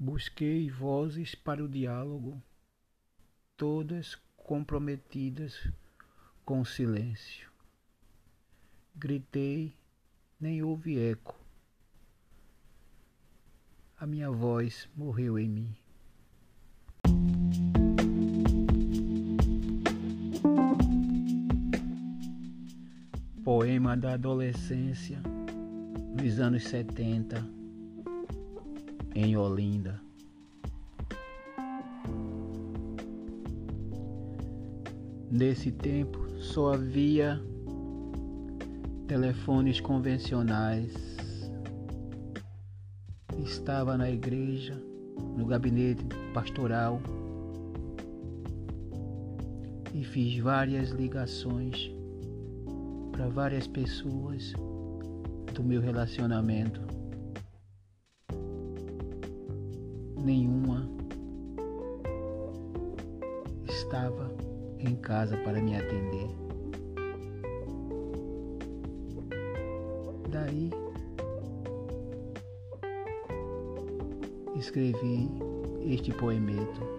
Busquei vozes para o diálogo, todas comprometidas com o silêncio. Gritei, nem houve eco. A minha voz morreu em mim. Poema da adolescência nos anos setenta em Olinda. Nesse tempo só havia telefones convencionais. Estava na igreja, no gabinete pastoral e fiz várias ligações para várias pessoas do meu relacionamento. Nenhuma estava em casa para me atender. Daí escrevi este poemeto.